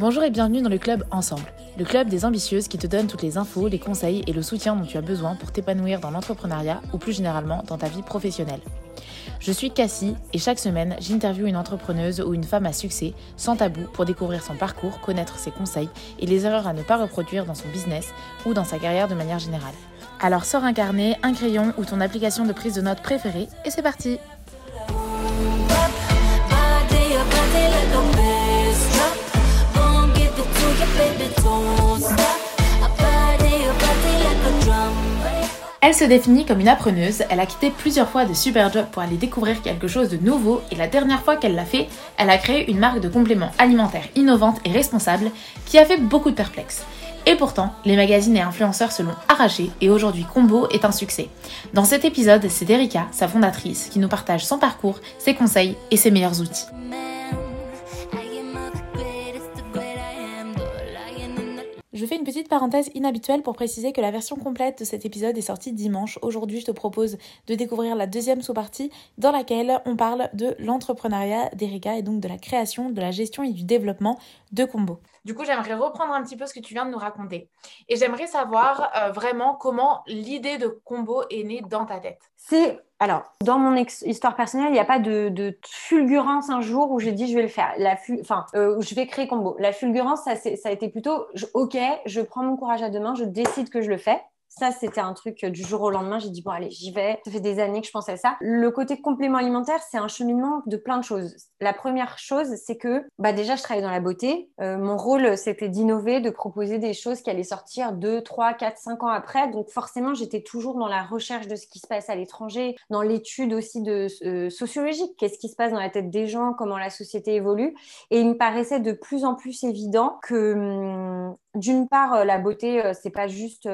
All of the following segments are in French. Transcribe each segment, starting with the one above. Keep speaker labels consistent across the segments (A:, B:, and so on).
A: Bonjour et bienvenue dans le club Ensemble, le club des ambitieuses qui te donne toutes les infos, les conseils et le soutien dont tu as besoin pour t'épanouir dans l'entrepreneuriat ou plus généralement dans ta vie professionnelle. Je suis Cassie et chaque semaine, j'interviewe une entrepreneuse ou une femme à succès sans tabou pour découvrir son parcours, connaître ses conseils et les erreurs à ne pas reproduire dans son business ou dans sa carrière de manière générale. Alors sors un carnet, un crayon ou ton application de prise de notes préférée et c'est parti Elle se définit comme une appreneuse, elle a quitté plusieurs fois de super jobs pour aller découvrir quelque chose de nouveau et la dernière fois qu'elle l'a fait, elle a créé une marque de compléments alimentaires innovante et responsable qui a fait beaucoup de perplexes. Et pourtant, les magazines et influenceurs se l'ont arraché et aujourd'hui Combo est un succès. Dans cet épisode, c'est Erika, sa fondatrice, qui nous partage son parcours, ses conseils et ses meilleurs outils. Je fais une petite parenthèse inhabituelle pour préciser que la version complète de cet épisode est sortie dimanche. Aujourd'hui, je te propose de découvrir la deuxième sous-partie dans laquelle on parle de l'entrepreneuriat d'Erika et donc de la création, de la gestion et du développement de Combo. Du coup, j'aimerais reprendre un petit peu ce que tu viens de nous raconter. Et j'aimerais savoir euh, vraiment comment l'idée de Combo est née dans ta tête.
B: C'est alors, dans mon histoire personnelle, il n'y a pas de, fulgurance un jour où j'ai dit je vais le faire. La enfin, euh, je vais créer combo. La fulgurance, ça, ça a été plutôt ok, je prends mon courage à deux mains, je décide que je le fais. Ça, c'était un truc euh, du jour au lendemain. J'ai dit, bon, allez, j'y vais. Ça fait des années que je pensais à ça. Le côté complément alimentaire, c'est un cheminement de plein de choses. La première chose, c'est que bah, déjà, je travaillais dans la beauté. Euh, mon rôle, c'était d'innover, de proposer des choses qui allaient sortir 2, 3, 4, 5 ans après. Donc, forcément, j'étais toujours dans la recherche de ce qui se passe à l'étranger, dans l'étude aussi de euh, sociologique. Qu'est-ce qui se passe dans la tête des gens, comment la société évolue? Et il me paraissait de plus en plus évident que hum, d'une part, la beauté, c'est pas juste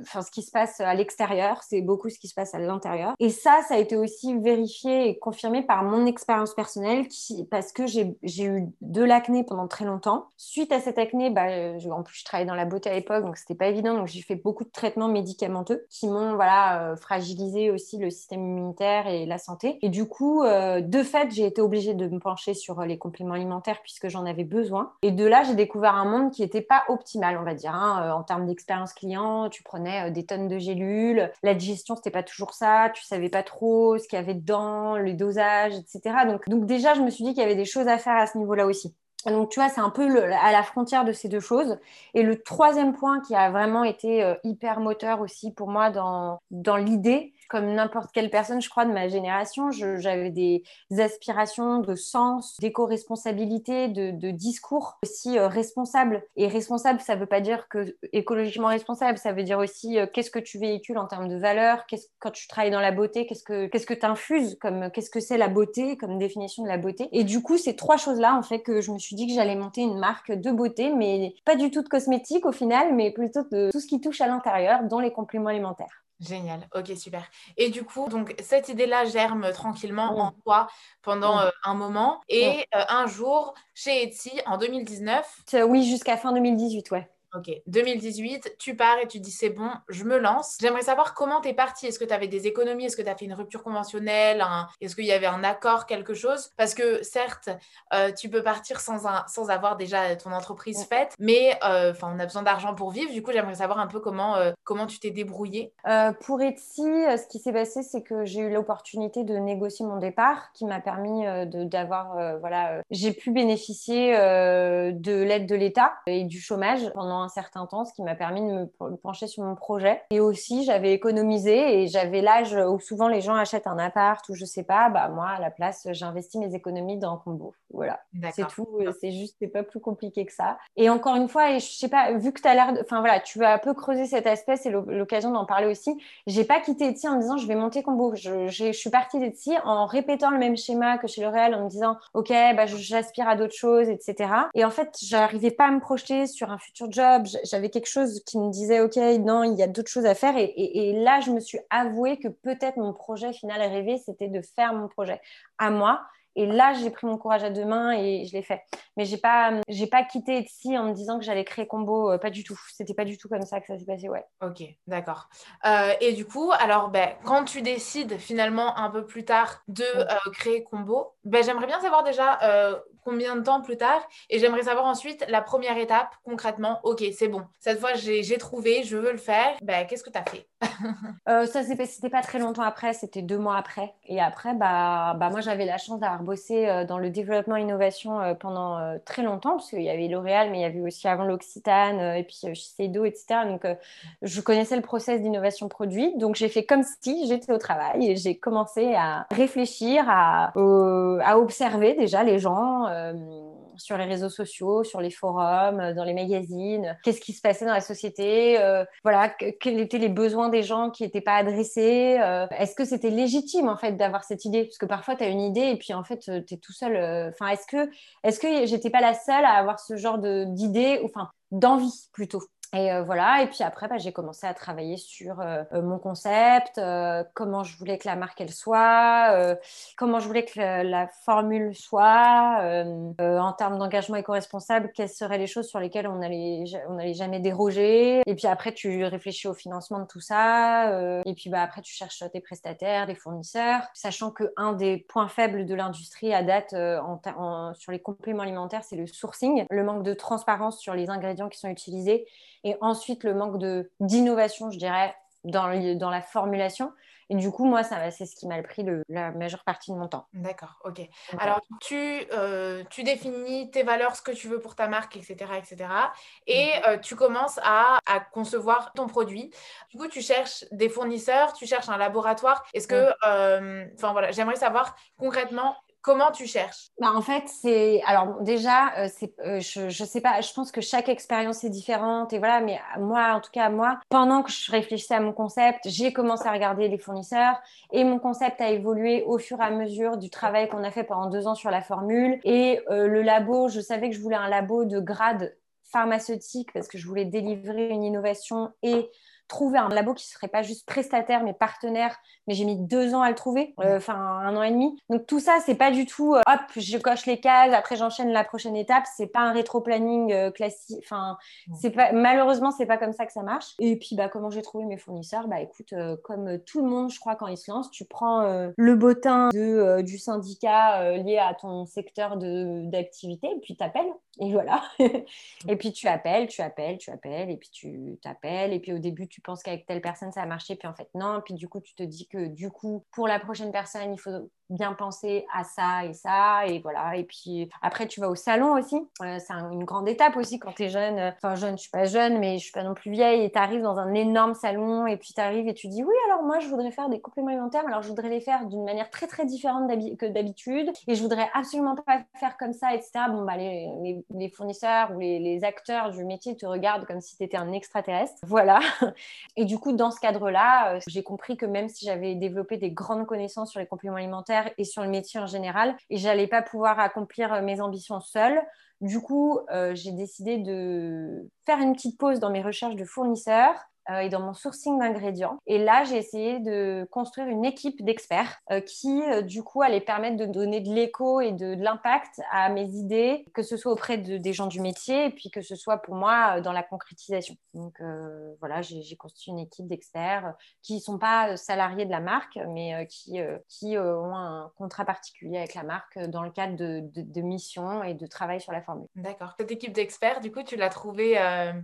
B: enfin, ce qui se passe à l'extérieur, c'est beaucoup ce qui se passe à l'intérieur. Et ça, ça a été aussi vérifié et confirmé par mon expérience personnelle parce que j'ai eu de l'acné pendant très longtemps. Suite à cette acné, bah, en plus, je travaillais dans la beauté à l'époque, donc c'était pas évident. Donc, j'ai fait beaucoup de traitements médicamenteux qui m'ont voilà, euh, fragilisé aussi le système immunitaire et la santé. Et du coup, euh, de fait, j'ai été obligée de me pencher sur les compléments alimentaires puisque j'en avais besoin. Et de là, j'ai découvert un monde qui n'était pas optimal, on va dire, hein, euh, en termes d'expérience client. Prenais euh, des tonnes de gélules. La digestion, c'était pas toujours ça. Tu savais pas trop ce qu'il y avait dedans, le dosage, etc. Donc, donc déjà, je me suis dit qu'il y avait des choses à faire à ce niveau-là aussi. Donc, tu vois, c'est un peu à la frontière de ces deux choses. Et le troisième point qui a vraiment été euh, hyper moteur aussi pour moi dans, dans l'idée, comme n'importe quelle personne, je crois, de ma génération, j'avais des aspirations de sens, d'éco-responsabilité, de, discours aussi euh, responsable. Et responsable, ça ne veut pas dire que écologiquement responsable, ça veut dire aussi euh, qu'est-ce que tu véhicules en termes de valeurs, quand tu travailles dans la beauté, qu'est-ce que tu infuses, qu'est-ce que c'est la beauté, comme définition de la beauté. Et du coup, ces trois choses-là ont fait que je me suis dit que j'allais monter une marque de beauté, mais pas du tout de cosmétiques au final, mais plutôt de tout ce qui touche à l'intérieur, dont les compléments alimentaires.
A: Génial, ok, super. Et du coup, donc cette idée-là germe tranquillement en toi pendant euh, un moment. Et euh, un jour, chez Etsy, en 2019.
B: Oui, jusqu'à fin 2018, ouais.
A: Ok, 2018, tu pars et tu dis c'est bon, je me lance. J'aimerais savoir comment tu es parti. Est-ce que tu avais des économies? Est-ce que tu as fait une rupture conventionnelle? Est-ce qu'il y avait un accord, quelque chose? Parce que certes, euh, tu peux partir sans, un, sans avoir déjà ton entreprise faite, mais euh, on a besoin d'argent pour vivre. Du coup, j'aimerais savoir un peu comment, euh, comment tu t'es débrouillé.
B: pour Etsy, ce qui s'est passé, c'est que j'ai eu l'opportunité de négocier mon départ qui m'a permis d'avoir, voilà, j'ai pu bénéficier de l'aide de l'État et du chômage pendant un certain temps, ce qui m'a permis de me pencher sur mon projet. Et aussi, j'avais économisé et j'avais l'âge où souvent les gens achètent un appart ou je sais pas. Bah moi, à la place, j'investis mes économies dans Combo. Voilà, c'est tout. C'est juste, c'est pas plus compliqué que ça. Et encore une fois, et je sais pas, vu que tu as l'air, enfin voilà, tu veux un peu creuser cet aspect, c'est l'occasion d'en parler aussi. J'ai pas quitté Etsy en me disant je vais monter Combo. Je, je suis partie d'Etsy en répétant le même schéma que chez L'Oréal en me disant ok, bah j'aspire à d'autres choses, etc. Et en fait, j'arrivais pas à me projeter sur un futur job j'avais quelque chose qui me disait, OK, non, il y a d'autres choses à faire. Et, là, je me suis avoué que peut-être mon projet final rêvé, c'était de faire mon projet à moi Et là, j'ai pris mon courage à deux mains et je l'ai fait. Mais j'ai pas, j'ai pas quitté Etsy en me disant que j'allais créer combo. Euh, pas du tout. C'était pas du tout comme ça que ça s'est passé. Ouais.
A: Ok, d'accord. Euh, et du coup, alors, ben, quand tu décides finalement un peu plus tard de euh, créer combo, ben, j'aimerais bien savoir déjà combien de temps plus tard et j'aimerais savoir ensuite la première étape concrètement. Ok, c'est bon. Cette fois, j'ai trouvé, je veux le faire. Ben, qu'est-ce que tu as fait?
B: Ça, c'était pas très longtemps après. C'était deux mois après. Et après, bah, bah moi, j'avais la chance d'avoir bossé dans le développement innovation pendant très longtemps parce qu'il y avait L'Oréal, mais il y avait aussi avant l'Occitane et puis Shiseido, etc. Donc, je connaissais le process d'innovation produit. Donc, j'ai fait comme si j'étais au travail et j'ai commencé à réfléchir, à, à observer déjà les gens euh, sur les réseaux sociaux, sur les forums, euh, dans les magazines, qu'est-ce qui se passait dans la société, euh, voilà, quels étaient les besoins des gens qui n'étaient pas adressés, est-ce que c'était légitime en fait d'avoir cette idée? Parce que parfois tu as une idée et puis en fait tu es tout seul. Enfin, est-ce que, est-ce que j'étais pas la seule à avoir ce genre d'idée, enfin d'envie plutôt? Et euh, voilà, et puis après, bah, j'ai commencé à travailler sur euh, euh, mon concept, comment je voulais que la marque elle soit, comment je voulais que la, formule soit, en termes d'engagement éco-responsable, quelles seraient les choses sur lesquelles on n'allait on allait jamais déroger. Et puis après, tu réfléchis au financement de tout ça. et puis bah, après, tu cherches tes prestataires, des fournisseurs, sachant que un des points faibles de l'industrie à date en, sur les compléments alimentaires, c'est le sourcing, le manque de transparence sur les ingrédients qui sont utilisés et ensuite le manque d'innovation, je dirais, dans, dans la formulation. Et du coup, moi, c'est ce qui m'a pris le, la majeure partie de mon temps.
A: D'accord, ok. Alors, tu, euh, tu définis tes valeurs, ce que tu veux pour ta marque, etc. etc. et euh, tu commences à, à, concevoir ton produit. Du coup, tu cherches des fournisseurs, tu cherches un laboratoire. Est-ce que, euh, enfin voilà, j'aimerais savoir concrètement Comment tu cherches?
B: Bah, En fait, c'est. Alors, déjà, euh. Euh, je, je sais pas, je pense que chaque expérience est différente. Et voilà, mais moi, en tout cas, moi, pendant que je réfléchissais à mon concept, j'ai commencé à regarder les fournisseurs. Et mon concept a évolué au fur et à mesure du travail qu'on a fait pendant deux ans sur la formule. Et euh, le labo, je savais que je voulais un labo de grade pharmaceutique parce que je voulais délivrer une innovation et trouver un labo qui ne serait pas juste prestataire mais partenaire. Mais j'ai mis deux ans à le trouver, euh, enfin un an et demi. Donc tout ça, c'est pas du tout euh, hop, je coche les cases, après j'enchaîne la prochaine étape. C'est pas un rétro-planning euh, classique. Enfin, c'est pas malheureusement c'est pas comme ça que ça marche. Et puis bah comment j'ai trouvé mes fournisseurs? Bah écoute, comme tout le monde, je crois quand il se lance, tu prends le bottin de, du syndicat lié à ton secteur d'activité puis t'appelles. Et voilà. et puis tu appelles, tu appelles, tu appelles, et puis tu t'appelles. Et puis au début, tu penses qu'avec telle personne, ça a marché, puis en fait, non. Et puis du coup, tu te dis que du coup, pour la prochaine personne, il faut bien penser à ça et ça. Et voilà. Et puis après, tu vas au salon aussi. Euh, c'est une grande étape aussi quand tu es jeune. Enfin, jeune, je suis pas jeune, mais je suis pas non plus vieille. Et tu arrives dans un énorme salon et puis tu arrives et tu dis Oui, alors moi, je voudrais faire des compléments alimentaires. Alors, je voudrais les faire d'une manière très, très différente que d'habitude. Et je voudrais absolument pas faire comme ça, etc. Bon, bah, les, les, fournisseurs ou les, les, acteurs du métier te regardent comme si tu étais un extraterrestre. Voilà. Et du coup, dans ce cadre-là, euh, j'ai compris que même si j'avais développé des grandes connaissances sur les compléments alimentaires, et sur le métier en général. Et j'allais pas pouvoir accomplir euh, mes ambitions seule. Du coup, euh, j'ai décidé de faire une petite pause dans mes recherches de fournisseurs et dans mon sourcing d'ingrédients. Et là, j'ai essayé de construire une équipe d'experts euh, qui, euh, du coup, allait permettre de donner de l'écho et de, l'impact à mes idées, que ce soit auprès de, des gens du métier et puis que ce soit pour moi dans la concrétisation. Donc voilà, j'ai construit une équipe d'experts qui ne sont pas salariés de la marque, mais qui, qui ont un contrat particulier avec la marque dans le cadre de, de, mission et de travail sur la formule.
A: D'accord. Cette équipe d'experts, du coup, tu l'as trouvée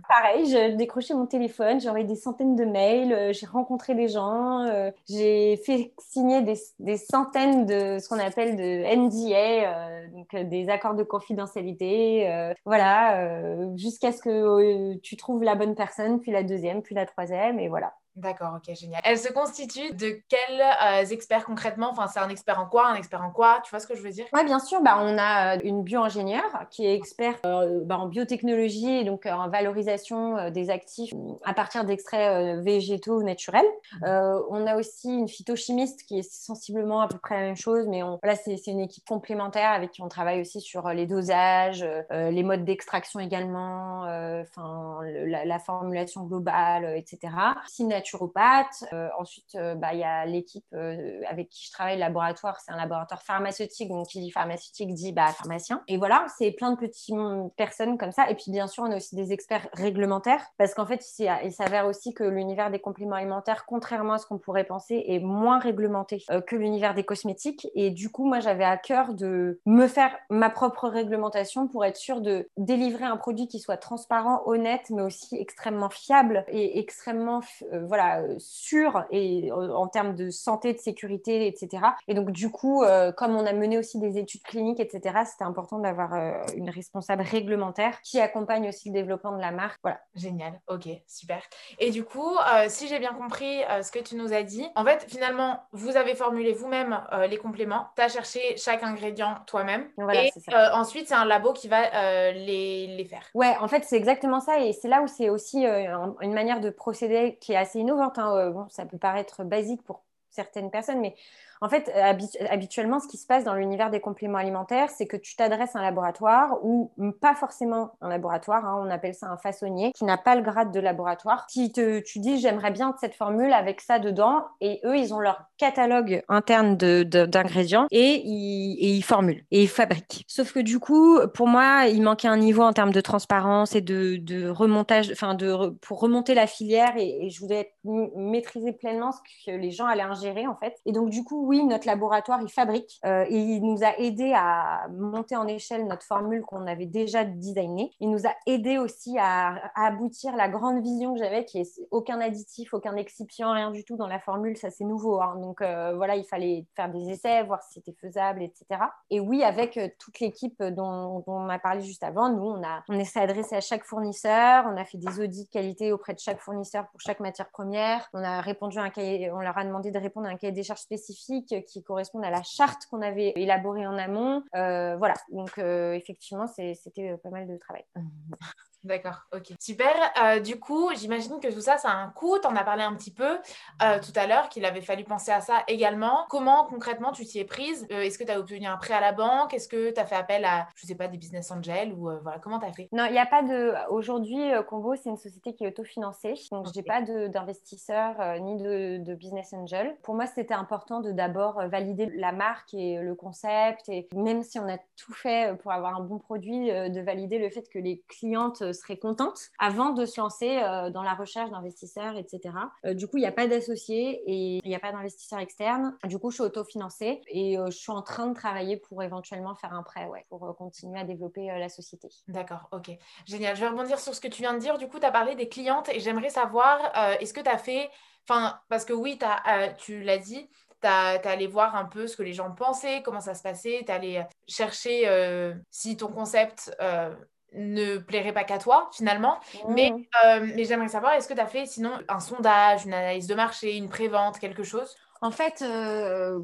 B: Pareil, j'ai décroché mon téléphone, j'aurais des centaines de mails, euh, j'ai rencontré des gens, euh, j'ai fait signer des, centaines de ce qu'on appelle de NDA, euh, donc des accords de confidentialité, voilà, jusqu'à ce que tu trouves la bonne personne, puis la deuxième, puis la troisième, et voilà.
A: D'accord, ok, génial. Elle se constitue de quels euh, experts concrètement? Enfin, c'est un expert en quoi? Un expert en quoi? Tu vois ce que je veux dire?
B: Oui, bien sûr. Bah, on a euh, une bio-ingénieure qui est expert euh, bah, en biotechnologie et donc en valorisation des actifs à partir d'extraits végétaux naturels. on a aussi une phytochimiste qui est sensiblement à peu près la même chose, mais on, c'est une équipe complémentaire avec qui on travaille aussi sur les dosages, les modes d'extraction également, la, la, formulation globale, etc. naturopathe. ensuite, bah, il y a l'équipe avec qui je travaille, le laboratoire. C'est un laboratoire pharmaceutique. Donc, qui dit pharmaceutique dit bah, pharmacien. Et voilà, c'est plein de petites personnes comme ça. Et puis, bien sûr, on a aussi des experts réglementaires parce qu'en fait, il s'avère aussi que l'univers des compléments alimentaires, contrairement à ce qu'on pourrait penser, est moins réglementé que l'univers des cosmétiques. Et du coup, moi, j'avais à cœur de me faire ma propre réglementation pour être sûr de délivrer un produit qui soit transparent, honnête, mais aussi extrêmement fiable et extrêmement euh, voilà, sûr et, euh, en termes de santé, de sécurité, etc. Et donc, du coup, euh, comme on a mené aussi des études cliniques, etc., c'était important d'avoir une responsable réglementaire qui accompagne aussi le développement de la marque. Voilà.
A: Génial, ok, super. Et du coup, si j'ai bien compris ce que tu nous as dit, en fait, finalement, vous avez formulé vous-même les compléments, tu as cherché chaque ingrédient toi-même. et ensuite, c'est un labo qui va les, les, faire.
B: Ouais, en fait, c'est exactement ça. Et c'est là où c'est aussi une manière de procéder qui est assez innovante. Hein. Bon, ça peut paraître basique pour certaines personnes, mais en fait, euh, habituellement, ce qui se passe dans l'univers des compléments alimentaires, c'est que tu t'adresses à un laboratoire ou pas forcément un laboratoire, hein, on appelle ça un façonnier, qui n'a pas le grade de laboratoire, qui te, tu dis j'aimerais bien cette formule avec ça dedans, et eux, ils ont leur catalogue interne d'ingrédients et, ils, formulent et ils fabriquent. Sauf que du coup, pour moi, il manquait un niveau en termes de transparence et de, remontage, enfin, pour remonter la filière, et je voulais maîtriser pleinement ce que les gens allaient ingérer, en fait. Et donc, du coup, oui, notre laboratoire, il fabrique euh, et il nous a aidé à monter en échelle notre formule qu'on avait déjà designée. Il nous a aidé aussi à, aboutir la grande vision que j'avais, qui est aucun additif, aucun excipient, rien du tout dans la formule. Ça, c'est nouveau. Hein. Donc euh, voilà, il fallait faire des essais, voir si c'était faisable, etc. Et oui, avec euh, toute l'équipe dont, on a parlé juste avant, nous, on, a, on s'est adressé à chaque fournisseur, on a fait des audits de qualité auprès de chaque fournisseur pour chaque matière première. On a répondu à un on leur a demandé de répondre à un cahier des charges spécifique qui correspondent à la charte qu'on avait élaborée en amont. Euh, voilà, donc euh, effectivement, c'était pas mal de travail.
A: D'accord, ok. Super. Euh, du coup, j'imagine que tout ça, ça a un coût. Tu en as parlé un petit peu euh, tout à l'heure, qu'il avait fallu penser à ça également. Comment concrètement tu t'y es prise? Euh, Est-ce que tu as obtenu un prêt à la banque? Est-ce que tu as fait appel à, je sais pas, des business angels ou voilà, comment tu as fait?
B: Non, il n'y a pas de. Aujourd'hui, Combo, c'est une société qui est autofinancée. Donc, je n'ai pas d'investisseurs ni de, business angel. Pour moi, c'était important de d'abord valider la marque et le concept. Et même si on a tout fait pour avoir un bon produit, de valider le fait que les clientes serait contente avant de se lancer euh, dans la recherche d'investisseurs, etc. Euh, du coup, il n'y a pas d'associés et il n'y a pas d'investisseurs externes. Du coup, je suis autofinancée et euh, je suis en train de travailler pour éventuellement faire un prêt, ouais, pour continuer à développer la société.
A: D'accord, ok. Génial. Je vais rebondir sur ce que tu viens de dire. Du coup, tu as parlé des clientes et j'aimerais savoir, est-ce que tu as fait, enfin, parce que oui, as, tu l'as dit, tu es allé voir un peu ce que les gens pensaient, comment ça se passait, tu allé chercher si ton concept ne plairait pas qu'à toi finalement. Mais, mmh. euh, mais j'aimerais savoir, est-ce que tu as fait sinon un sondage, une analyse de marché, une prévente, quelque chose?
B: En fait, euh,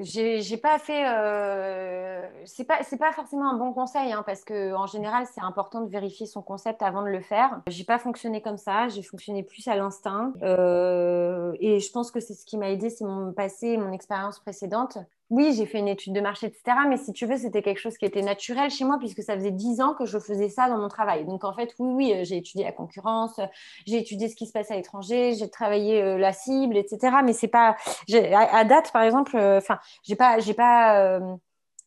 B: j'ai pas fait. Euh, c'est pas c'est pas forcément un bon conseil hein, parce que en général c'est important de vérifier son concept avant de le faire. J'ai pas fonctionné comme ça. J'ai fonctionné plus à l'instinct euh, et je pense que c'est ce qui m'a aidé, c'est mon passé, mon expérience précédente oui, j'ai fait une étude de marché, etc. Mais si tu veux, c'était quelque chose qui était naturel chez moi puisque ça faisait dix ans que je faisais ça dans mon travail. Donc en fait, oui, oui, euh, j'ai étudié la concurrence, euh, j'ai étudié ce qui se passe à l'étranger, j'ai travaillé euh, la cible, etc. Mais c'est pas, à, date, par exemple, enfin, j'ai pas, j'ai pas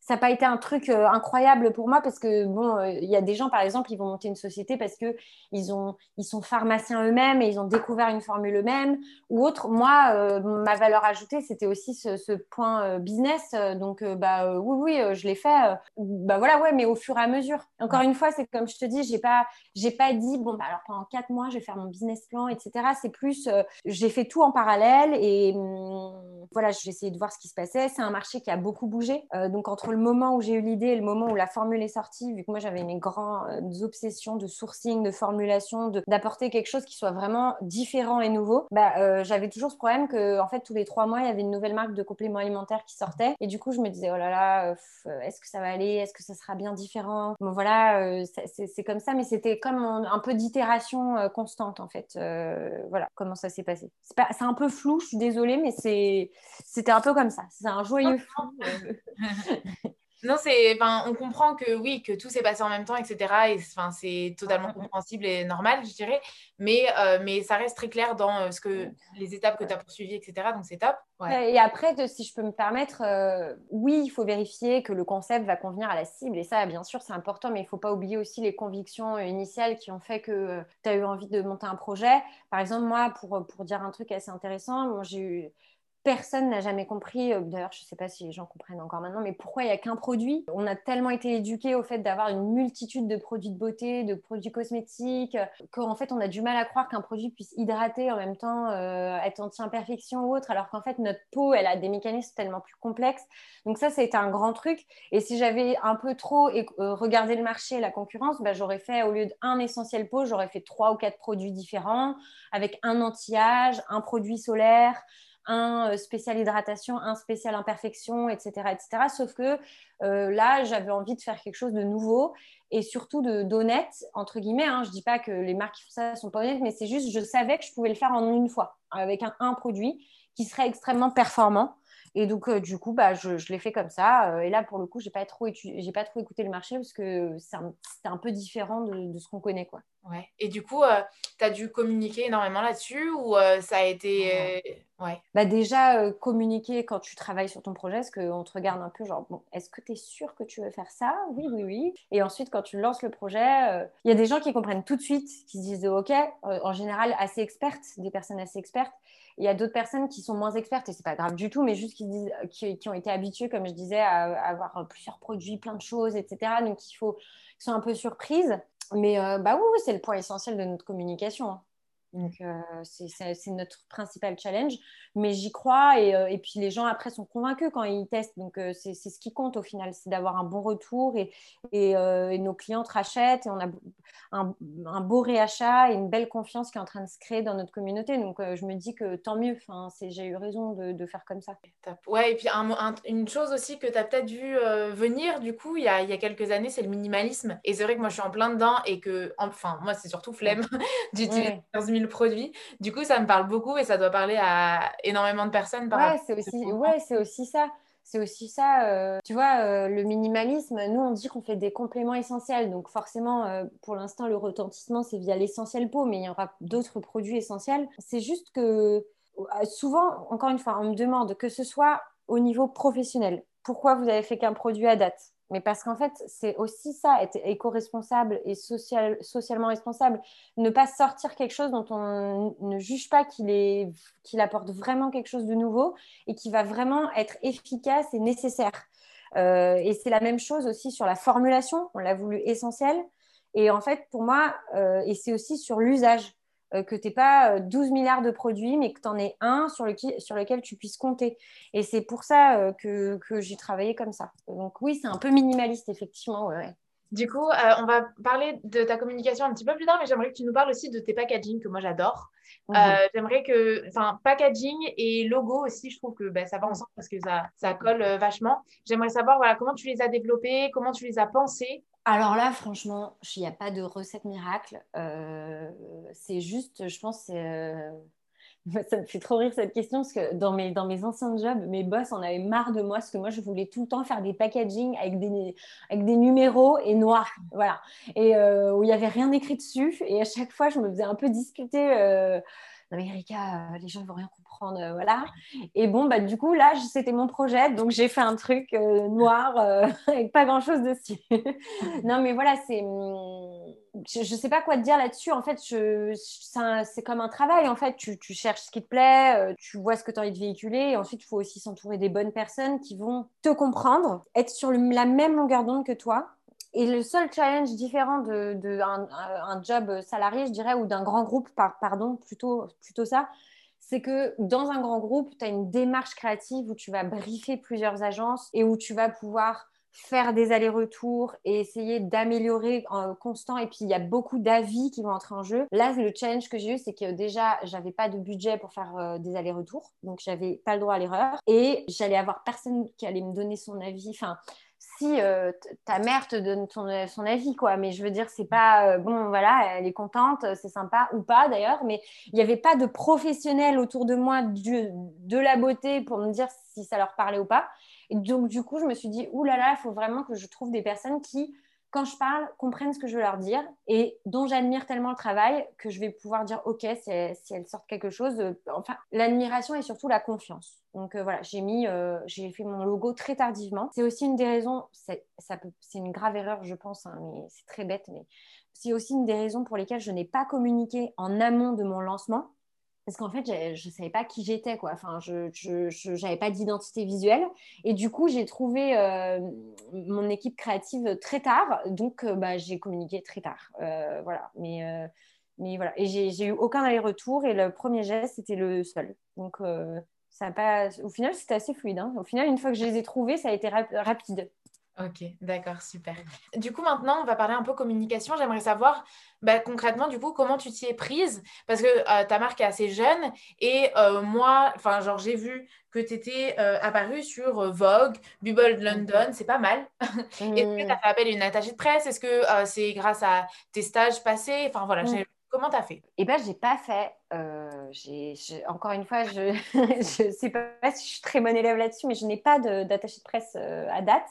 B: ça n'a pas été un truc euh, incroyable pour moi parce que bon, euh, il y a des gens par exemple, ils vont monter une société parce que ils ont, ils sont pharmaciens eux-mêmes et ils ont découvert une formule eux-mêmes ou autre. Moi, euh, ma valeur ajoutée, c'était aussi ce, point business. Donc bah oui, oui, je l'ai fait. bah voilà, ouais, mais au fur et à mesure. Encore une fois, c'est comme je te dis, j'ai pas, j'ai pas dit bon bah alors pendant quatre mois, je vais faire mon business plan, etc. C'est plus, j'ai fait tout en parallèle et hum, voilà, j'ai essayé de voir ce qui se passait. C'est un marché qui a beaucoup bougé. donc entre le moment où j'ai eu l'idée et le moment où la formule est sortie, vu que moi j'avais mes grandes obsessions de sourcing, de formulation, d'apporter quelque chose qui soit vraiment différent et nouveau, bah, euh, j'avais toujours ce problème que en fait tous les trois mois il y avait une nouvelle marque de compléments alimentaires qui sortait et du coup je me disais oh là là, euh, est-ce que ça va aller, est-ce que ça sera bien différent? Bon voilà, euh, c'est comme ça, mais c'était comme un, peu d'itération constante en fait. voilà comment ça s'est passé. C'est un peu flou, je suis désolée, mais c'était un peu comme ça. C'est un joyeux flou.
A: Non, c'est, enfin, on comprend que oui, que tout s'est passé en même temps, etc. Et enfin, c'est totalement compréhensible et normal, je dirais. Mais, euh, mais ça reste très clair dans euh, ce que les étapes que tu as poursuivies, etc. Donc c'est top.
B: Et après, si je peux me permettre, euh, oui, il faut vérifier que le concept va convenir à la cible. Et ça, bien sûr, c'est important, mais il ne faut pas oublier aussi les convictions initiales qui ont fait que tu as eu envie de monter un projet. Par exemple, moi, pour, pour dire un truc assez intéressant, j'ai eu personne n'a jamais compris, euh, d'ailleurs je ne sais pas si les gens comprennent encore maintenant, mais pourquoi il n'y a qu'un produit? On a tellement été éduqués au fait d'avoir une multitude de produits de beauté, de produits cosmétiques, qu'en fait on a du mal à croire qu'un produit puisse hydrater en même temps, euh, être anti-imperfection ou autre, alors qu'en fait notre peau, elle a des mécanismes tellement plus complexes. Donc ça, c'était un grand truc. Et si j'avais un peu trop euh, regardé le marché, la concurrence, bah, j'aurais fait, au lieu d'un essentiel peau, j'aurais fait trois ou quatre produits différents, avec un anti-âge, un produit solaire, un euh, spécial hydratation, un spécial imperfection, etc. etc. Sauf que euh, là, j'avais envie de faire quelque chose de nouveau et surtout d'honnête, entre guillemets. Hein. Je ne dis pas que les marques qui font ça ne sont pas honnêtes, mais c'est juste, je savais que je pouvais le faire en une fois, avec un, un produit qui serait extrêmement performant. Et donc, euh, du coup, bah, je, je l'ai fait comme ça. et là, pour le coup, je n'ai pas, trop pas trop écouté le marché parce que c'était un, peu différent de, de ce qu'on connaît. Quoi.
A: Ouais. Et du coup, euh, tu as dû communiquer énormément là-dessus ou ça a été.
B: Ouais. Euh, bah déjà, communiquer quand tu travailles sur ton projet, parce qu'on te regarde un peu genre, bon, est-ce que tu es sûr que tu veux faire ça? Oui, oui, oui. Et ensuite, quand tu lances le projet, il y a des gens qui comprennent tout de suite, qui se disent, OK, en général assez expertes, des personnes assez expertes. Il y a d'autres personnes qui sont moins expertes et c'est pas grave du tout, mais juste qui, disent, qui, qui, ont été habituées, comme je disais, à, avoir plusieurs produits, plein de choses, etc. Donc, il faut, qui sont un peu surprises. Mais euh, bah oui, c'est le point essentiel de notre communication. Hein. Donc, euh, c'est notre principal challenge. Mais j'y crois. Et, euh, et, puis, les gens, après, sont convaincus quand ils testent. Donc, euh, c'est ce qui compte au final. C'est d'avoir un bon retour. Et, et, nos clients rachètent. Et on a un, un, beau réachat et une belle confiance qui est en train de se créer dans notre communauté. Donc, je me dis que tant mieux. Enfin, J'ai eu raison de, de, faire comme ça.
A: Ouais. Et puis, un, une chose aussi que tu as peut-être vu venir, du coup, il y a, il y a quelques années, c'est le minimalisme. Et c'est vrai que moi, je suis en plein dedans. Et que, enfin, moi, c'est surtout flemme d'utiliser 15 000 le produit. Du coup, ça me parle beaucoup et ça doit parler à énormément de personnes.
B: Par ouais, c'est aussi, ouais, c'est aussi ça. C'est aussi ça, euh, tu vois, euh, le minimalisme, nous on dit qu'on fait des compléments essentiels. Donc forcément, euh, pour l'instant, le retentissement, c'est via l'essentiel peau, mais il y aura d'autres produits essentiels. C'est juste que souvent, encore une fois, on me demande que ce soit au niveau professionnel. Pourquoi vous avez fait qu'un produit à date? Mais parce qu'en fait, c'est aussi ça, être éco-responsable et social, socialement responsable. Ne pas sortir quelque chose dont on ne juge pas qu'il apporte vraiment quelque chose de nouveau et qui va vraiment être efficace et nécessaire. Euh, et c'est la même chose aussi sur la formulation. On l'a voulu essentiel. Et en fait, pour moi, euh, et c'est aussi sur l'usage. Euh, que tu n'aies pas 12 euh, milliards de produits, mais que tu en aies un sur, sur lequel tu puisses compter. Et c'est pour ça euh, que, que j'ai travaillé comme ça. Donc oui, c'est un peu minimaliste, effectivement.
A: Du coup, on va parler de ta communication un petit peu plus tard, mais j'aimerais que tu nous parles aussi de tes packaging que moi j'adore. Mhm. j'aimerais que, enfin, packaging et logo aussi, je trouve que ben, ça va ensemble parce que ça, ça colle vachement. J'aimerais savoir voilà, comment tu les as développés, comment tu les as pensés
B: alors là, franchement, il n'y a pas de recette miracle. Euh, c'est juste, je pense, euh, ça me fait trop rire cette question parce que dans mes, dans mes anciens jobs, mes boss en avaient marre de moi parce que moi, je voulais tout le temps faire des packaging avec des, avec des numéros et noirs. Voilà. Et euh, où il n'y avait rien écrit dessus. Et à chaque fois, je me faisais un peu discuter non mais Erika, les gens ne vont rien comprendre, voilà. Et bon, bah du coup, là, c'était mon projet, donc j'ai fait un truc noir avec pas grand-chose dessus. non, mais voilà, c'est... Hum, je ne sais pas quoi te dire là-dessus. En fait, c'est comme un travail. En fait, tu, tu, cherches ce qui te plaît, tu vois ce que tu as envie de véhiculer. Et ensuite, il faut aussi s'entourer des bonnes personnes qui vont te comprendre, être sur la même longueur d'onde que toi et le seul challenge différent d'un de, un, job salarié, je dirais, ou d'un grand groupe, pardon, plutôt, plutôt ça, c'est que dans un grand groupe, tu as une démarche créative où tu vas briefer plusieurs agences et où tu vas pouvoir faire des allers-retours et essayer d'améliorer en constant. Et puis, il y a beaucoup d'avis qui vont entrer en jeu. Là, le challenge que j'ai eu, c'est que déjà, j'avais pas de budget pour faire euh, des allers-retours. Donc, j'avais pas le droit à l'erreur. Et j'allais avoir personne qui allait me donner son avis. Enfin, si euh, ta mère te donne euh, son avis, quoi. Mais je veux dire, c'est pas euh, bon, voilà, elle est contente, c'est sympa ou pas d'ailleurs, mais il n'y avait pas de professionnels autour de moi de la beauté pour me dire si ça leur parlait ou pas. Et donc, du coup, je me suis dit, oulala, il faut vraiment que je trouve des personnes qui quand je parle, comprennent ce que je veux leur dire et dont j'admire tellement le travail que je vais pouvoir dire OK si, elles sortent quelque chose. Euh, enfin, l'admiration et surtout la confiance. Donc euh, voilà, j'ai mis, euh, j'ai fait mon logo très tardivement. C'est aussi une des raisons, c'est, une grave erreur, je pense, hein, mais c'est très bête, mais c'est aussi une des raisons pour lesquelles je n'ai pas communiqué en amont de mon lancement parce qu'en fait, je ne savais pas qui j'étais, quoi. Enfin, je n'avais pas d'identité visuelle. Et du coup, j'ai trouvé euh, mon équipe créative très tard. Donc, euh, bah, j'ai communiqué très tard. Euh, voilà. Mais. Et j'ai eu aucun aller-retour. Et le premier geste, c'était le seul. Donc, ça au final, c'était assez fluide. Hein. Au final, une fois que je les ai trouvés, ça a été rapide.
A: Ok, d'accord, super. Du coup, maintenant, on va parler un peu communication. J'aimerais savoir bah, concrètement, du coup, comment tu t'y es prise? Parce que euh, ta marque est assez jeune et euh, moi, enfin, genre, j'ai vu que tu étais euh, apparue sur Vogue, Bubble London, c'est pas mal. Est-ce que tu as fait appel à une attachée de presse? Est-ce que c'est grâce à tes stages passés? Enfin, voilà, mm. comment tu as fait?
B: Eh bien, j'ai pas fait. J'ai, encore une fois, je ne sais pas si je suis très bonne élève là-dessus, mais je n'ai pas d'attaché de, presse à date.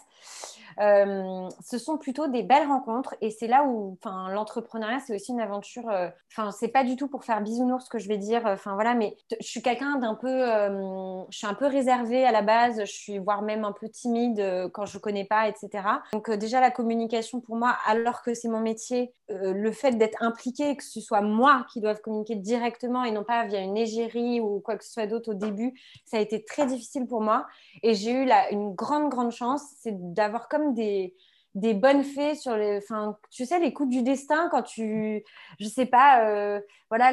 B: Euh, ce sont plutôt des belles rencontres et c'est là où l'entrepreneuriat, c'est aussi une aventure. Euh, enfin, c'est pas du tout pour faire bisounours ce que je vais dire. Enfin, voilà, mais je suis quelqu'un d'un peu. Euh, je suis un peu réservée à la base, je suis voire même un peu timide quand je connais pas, etc. Donc, déjà, la communication pour moi, alors que c'est mon métier, le fait d'être impliqué, que ce soit moi qui doive communiquer directement et non pas via une égérie ou quoi que ce soit d'autre au début, ça a été très difficile pour moi. Et j'ai eu une grande, grande chance, c'est d'avoir comme des, des bonnes fées sur les enfin tu sais les coups du destin quand tu je sais pas euh, voilà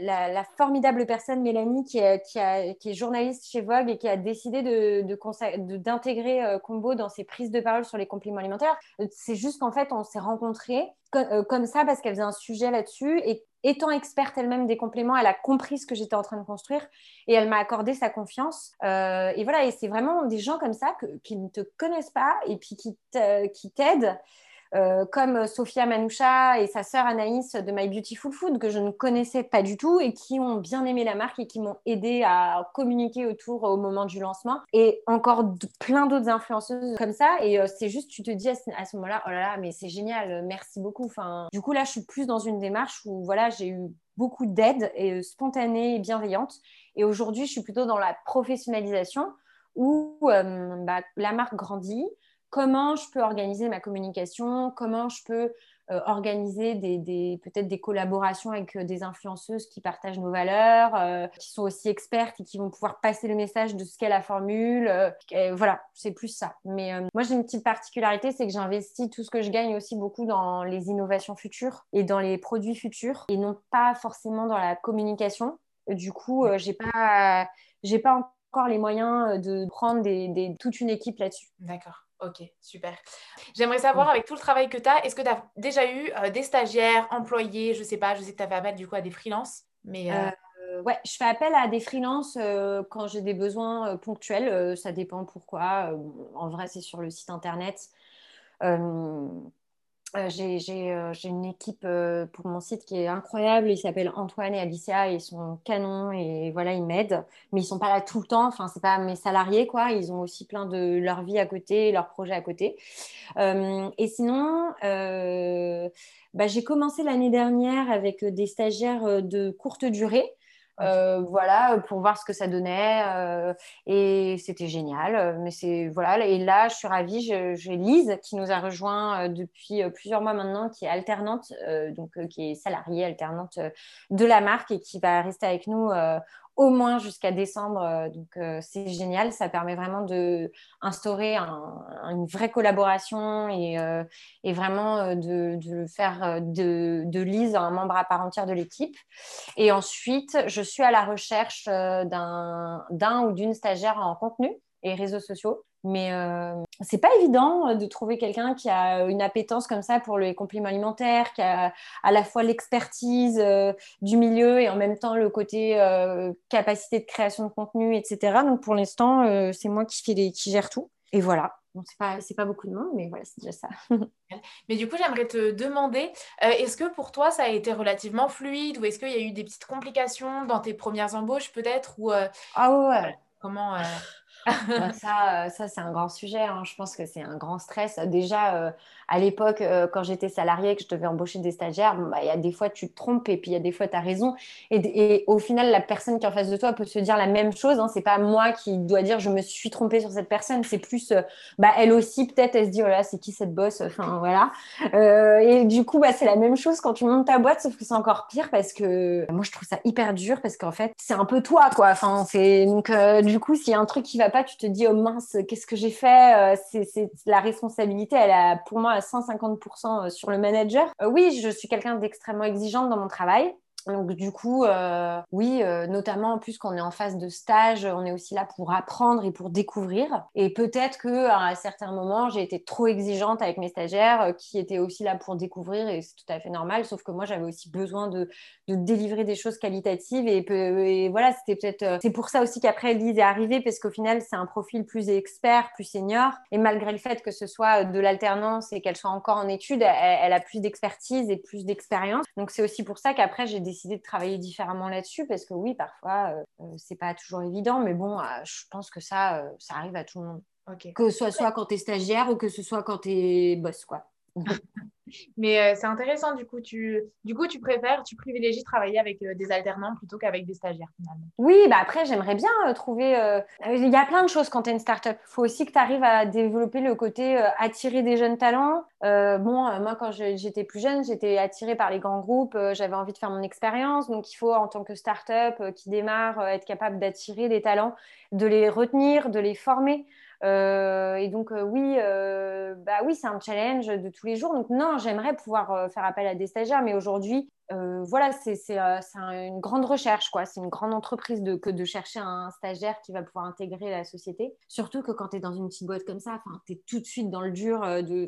B: la, la, formidable personne Mélanie qui est, qui, a, qui est, journaliste chez Vogue et qui a décidé de d'intégrer euh, Combo dans ses prises de parole sur les compléments alimentaires c'est juste qu'en fait on s'est rencontrés euh, comme ça parce qu'elle faisait un sujet là-dessus et étant experte elle-même des compléments, elle a compris ce que j'étais en train de construire et elle m'a accordé sa confiance. Euh, et voilà, et c'est vraiment des gens comme ça qui ne te connaissent pas et puis qui t'aident euh, comme Sophia Manoucha et sa sœur Anaïs de My Beautiful Food, que je ne connaissais pas du tout et qui ont bien aimé la marque et qui m'ont aidé à communiquer autour au moment du lancement. Et encore plein d'autres influenceuses comme ça. Et euh, c'est juste, tu te dis à ce, moment-là, oh là là, mais c'est génial, merci beaucoup. Enfin, du coup, là, je suis plus dans une démarche où voilà, j'ai eu beaucoup d'aide et euh, spontanée et bienveillante. Et aujourd'hui, je suis plutôt dans la professionnalisation où bah, la marque grandit comment je peux organiser ma communication, comment je peux euh, organiser peut-être des collaborations avec euh, des influenceuses qui partagent nos valeurs, euh, qui sont aussi expertes et qui vont pouvoir passer le message de ce qu'est la formule. voilà, c'est plus ça. Mais moi, j'ai une petite particularité, c'est que j'investis tout ce que je gagne aussi beaucoup dans les innovations futures et dans les produits futurs et non pas forcément dans la communication. Du coup, j'ai pas, pas encore les moyens de prendre toute une équipe là-dessus.
A: D'accord. Ok, super. J'aimerais savoir, avec tout le travail que tu as, est-ce que tu as déjà eu euh, des stagiaires, employés, je sais pas, je sais que tu as fait appel du coup à des freelances, mais...
B: Euh... euh ouais, je fais appel à des freelances quand j'ai des besoins ponctuels. ça dépend pourquoi. en vrai, c'est sur le site internet. Euh, euh, j'ai une équipe euh, pour mon site qui est incroyable. Ils s'appellent Antoine et Alicia. ils sont canons et voilà, ils m'aident. Mais ils sont pas là tout le temps. Enfin, c'est pas mes salariés, quoi. Ils ont aussi plein de leur vie à côté, leurs projets à côté. et sinon, bah, j'ai commencé l'année dernière avec des stagiaires de courte durée. Euh, voilà, pour voir ce que ça donnait. Euh, et c'était génial. Mais c'est voilà. Et là, je suis ravie. J'ai Lise qui nous a rejoint euh, depuis plusieurs mois maintenant, qui est alternante, donc qui est salariée alternante de la marque et qui va rester avec nous au moins jusqu'à décembre. Euh, donc, euh, c'est génial. Ça permet vraiment de instaurer une vraie collaboration et, euh, vraiment de, faire de, de, Lise un membre à part entière de l'équipe. Et ensuite, je suis à la recherche d'un ou d'une stagiaire en contenu et réseaux sociaux. Mais euh, c'est pas évident de trouver quelqu'un qui a une appétence comme ça pour les compléments alimentaires, qui a à la fois l'expertise euh, du milieu et en même temps le côté euh, capacité de création de contenu, etc. Donc pour l'instant, euh, c'est moi qui, fais qui gère tout. Et voilà. Bon, c'est pas, pas beaucoup de monde, mais voilà, c'est déjà ça.
A: mais du coup, j'aimerais te demander, est-ce que pour toi, ça a été relativement fluide ou est-ce qu'il y a eu des petites complications dans tes premières embauches peut-être ou,
B: Ah ouais.
A: Comment
B: ça, ça c'est un grand sujet. Hein. Je pense que c'est un grand stress. Déjà, à l'époque, quand j'étais salariée, que je devais embaucher des stagiaires, bah, il y a des fois, tu te trompes et puis il y a des fois, tu as raison. Et, au final, la personne qui est en face de toi peut se dire la même chose. Hein. C'est pas moi qui dois dire je me suis trompée sur cette personne. C'est plus, bah, elle aussi, peut-être, elle se dit oh là, c'est qui cette bosse? Enfin, voilà. et du coup, bah, c'est la même chose quand tu montes ta boîte, sauf que c'est encore pire parce que moi, je trouve ça hyper dur parce qu'en fait, c'est un peu toi, quoi. Enfin, c'est donc, du coup, s'il y a un truc qui va pas, tu te dis, oh mince, qu'est-ce que j'ai fait euh, C'est la responsabilité, elle a pour moi à 150% euh, sur le manager. Euh, oui, je suis quelqu'un d'extrêmement exigeante dans mon travail. Donc du coup, euh, oui, euh, notamment en plus quand on est en phase de stage, on est aussi là pour apprendre et pour découvrir. Et peut-être que à certains moments, j'ai été trop exigeante avec mes stagiaires euh, qui étaient aussi là pour découvrir et c'est tout à fait normal. Sauf que moi, j'avais aussi besoin de, délivrer des choses qualitatives et, et voilà, c'était peut-être. c'est pour ça aussi qu'après Lise est arrivée parce qu'au final, c'est un profil plus expert, plus senior. Et malgré le fait que ce soit de l'alternance et qu'elle soit encore en études, elle, elle a plus d'expertise et plus d'expérience. Donc c'est aussi pour ça qu'après j'ai décidé décidé de travailler différemment là-dessus parce que oui, parfois, euh, euh, c'est pas toujours évident, mais bon, euh, je pense que ça, ça arrive à tout le monde. Que ce soit, soit quand tu es stagiaire ou que ce soit quand tu es boss, quoi.
A: Mais euh, c'est intéressant, du coup, tu, du coup, tu préfères, tu privilégies travailler avec euh, des alternants plutôt qu'avec des stagiaires, finalement.
B: Oui, bah après, j'aimerais bien euh, trouver. Il y a plein de choses quand tu es une start-up. Il faut aussi que tu arrives à développer le côté attirer des jeunes talents. bon, moi, quand j'étais plus jeune, j'étais attirée par les grands groupes. J'avais envie de faire mon expérience. Donc, il faut, en tant que start-up qui démarre, être capable d'attirer des talents, de les retenir, de les former. Euh, et donc, euh, oui, euh, bah oui, c'est un challenge de tous les jours. Donc, non, j'aimerais pouvoir faire appel à des stagiaires, mais aujourd'hui, voilà, c'est une grande recherche, quoi. C'est une grande entreprise de, que de chercher un stagiaire qui va pouvoir intégrer la société. Surtout que quand tu es dans une petite boîte comme ça, tu es tout de suite dans le dur. De,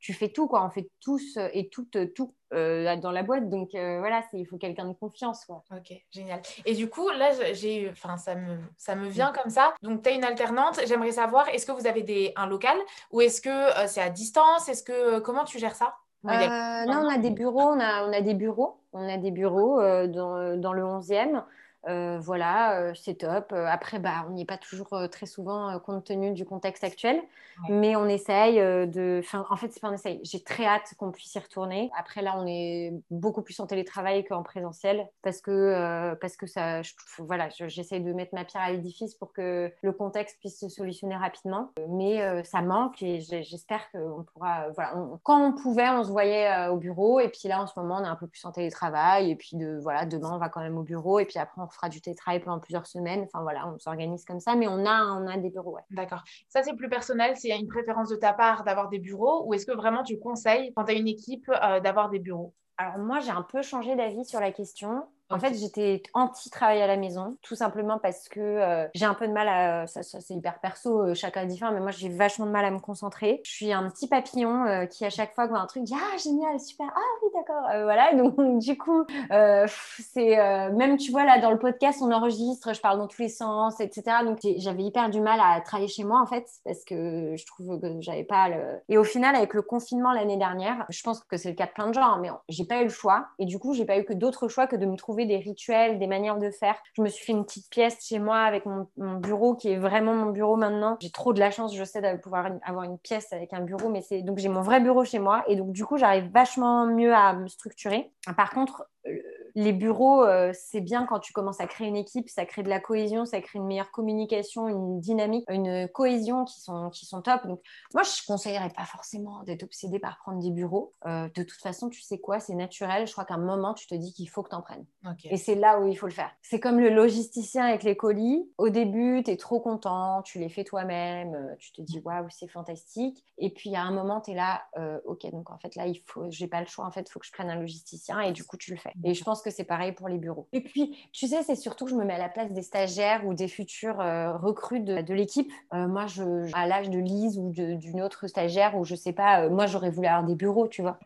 B: tu fais tout, quoi. On fait tous et toutes tout euh, dans la boîte. Donc euh, voilà, il faut quelqu'un de confiance. Quoi.
A: Ok, génial. Et du coup, là, j'ai, enfin, ça me, ça me vient comme ça. Donc tu es une alternante. J'aimerais savoir, est-ce que vous avez des, un local? Ou est-ce que euh, c'est à distance? Est-ce que comment tu gères ça?
B: Non, on a des bureaux. On a, on a des bureaux. On a des bureaux dans, dans le 11e. Euh, voilà, euh, c'est top. Euh, après, bah, on n'y est pas toujours très souvent compte tenu du contexte actuel, mais on essaye de. Enfin, en fait, c'est pas un essaye. J'ai très hâte qu'on puisse y retourner. Après, là, on est beaucoup plus en télétravail qu'en présentiel parce que, parce que ça, voilà, j'essaye de mettre ma pierre à l'édifice pour que le contexte puisse se solutionner rapidement. Mais ça manque et j'espère qu'on pourra. voilà, quand on pouvait, on se voyait au bureau et puis là, en ce moment, on est un peu plus en télétravail et puis de, voilà, demain, on va quand même au bureau et puis après, on fera du télétravail pendant plusieurs semaines. Enfin voilà, on s'organise comme ça, mais on a, on a des bureaux.
A: D'accord. Ça, c'est plus personnel. S'il y a une préférence de ta part d'avoir des bureaux ou est-ce que vraiment tu conseilles, quand tu as une équipe, euh, d'avoir des bureaux?
B: Alors moi, j'ai un peu changé d'avis sur la question. En fait, j'étais anti-travail à la maison, tout simplement parce que euh, j'ai un peu de mal à. Ça, c'est hyper perso, euh, chacun est différent, mais moi, j'ai vachement de mal à me concentrer. Je suis un petit papillon euh, qui, à chaque fois voit un truc, dit Ah, génial, super, ah oui, d'accord. voilà, donc du coup, c'est. même, tu vois, là, dans le podcast, on enregistre, je parle dans tous les sens, etc. Donc, j'avais hyper du mal à travailler chez moi, en fait, parce que je trouve que j'avais pas le. Et au final, avec le confinement l'année dernière, je pense que c'est le cas de plein de gens, hein, mais j'ai pas eu le choix. Et du coup, j'ai pas eu que d'autres choix que de me trouver des rituels, des manières de faire. Je me suis fait une petite pièce chez moi avec mon, bureau qui est vraiment mon bureau maintenant. J'ai trop de la chance, je sais, de pouvoir avoir une pièce avec un bureau, mais c'est donc j'ai mon vrai bureau chez moi et donc du coup j'arrive vachement mieux à me structurer. Par contre, euh, les bureaux, euh, c'est bien quand tu commences à créer une équipe, ça crée de la cohésion, ça crée une meilleure communication, une dynamique, une cohésion qui sont, qui sont top. Donc, moi, je ne conseillerais pas forcément d'être obsédé par prendre des bureaux. Euh, de toute façon, tu sais quoi, c'est naturel. Je crois qu'à un moment, tu te dis qu'il faut que tu en prennes. Et c'est là où il faut le faire. C'est comme le logisticien avec les colis. Au début, tu es trop content, tu les fais toi-même, euh, tu te dis waouh, c'est fantastique. Et puis, à un moment, tu es là, ok, donc en fait, là, il faut, j'ai pas le choix, en fait, il faut que je prenne un logisticien et du coup, tu le fais. Et je pense que c'est pareil pour les bureaux. Et puis, tu sais, c'est surtout que je me mets à la place des stagiaires ou des futurs euh, recrues de, l'équipe. Euh, moi, je, à l'âge de Lise ou d'une autre stagiaire, ou je sais pas, euh, moi, j'aurais voulu avoir des bureaux, tu vois.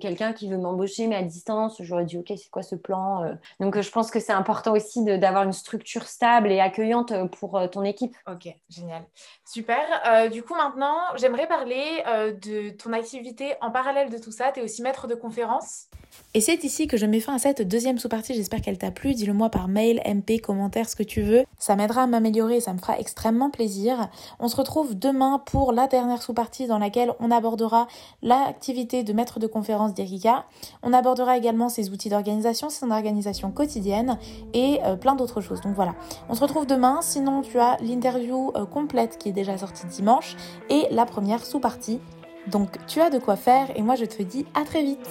B: Quelqu'un qui veut m'embaucher, mais à distance, j'aurais dit, OK, c'est quoi ce plan Donc, je pense que c'est important aussi d'avoir une structure stable et accueillante pour ton équipe.
A: Ok, génial. Super. du coup, maintenant, j'aimerais parler de ton activité en parallèle de tout ça. Tu es aussi maître de conférence. Et c'est ici que je mets fin à cette deuxième sous-partie. J'espère qu'elle t'a plu. Dis-le moi par mail, MP, commentaire, ce que tu veux. Ça m'aidera à m'améliorer ça me fera extrêmement plaisir. On se retrouve demain pour la dernière sous-partie dans laquelle on abordera l'activité de maître de conférence d'Erika. On abordera également ses outils d'organisation, son organisation quotidienne et euh, plein d'autres choses. Donc voilà. On se retrouve demain. Sinon, tu as l'interview euh, complète qui est déjà sortie dimanche et la première sous-partie donc tu as de quoi faire et moi je te dis à très vite.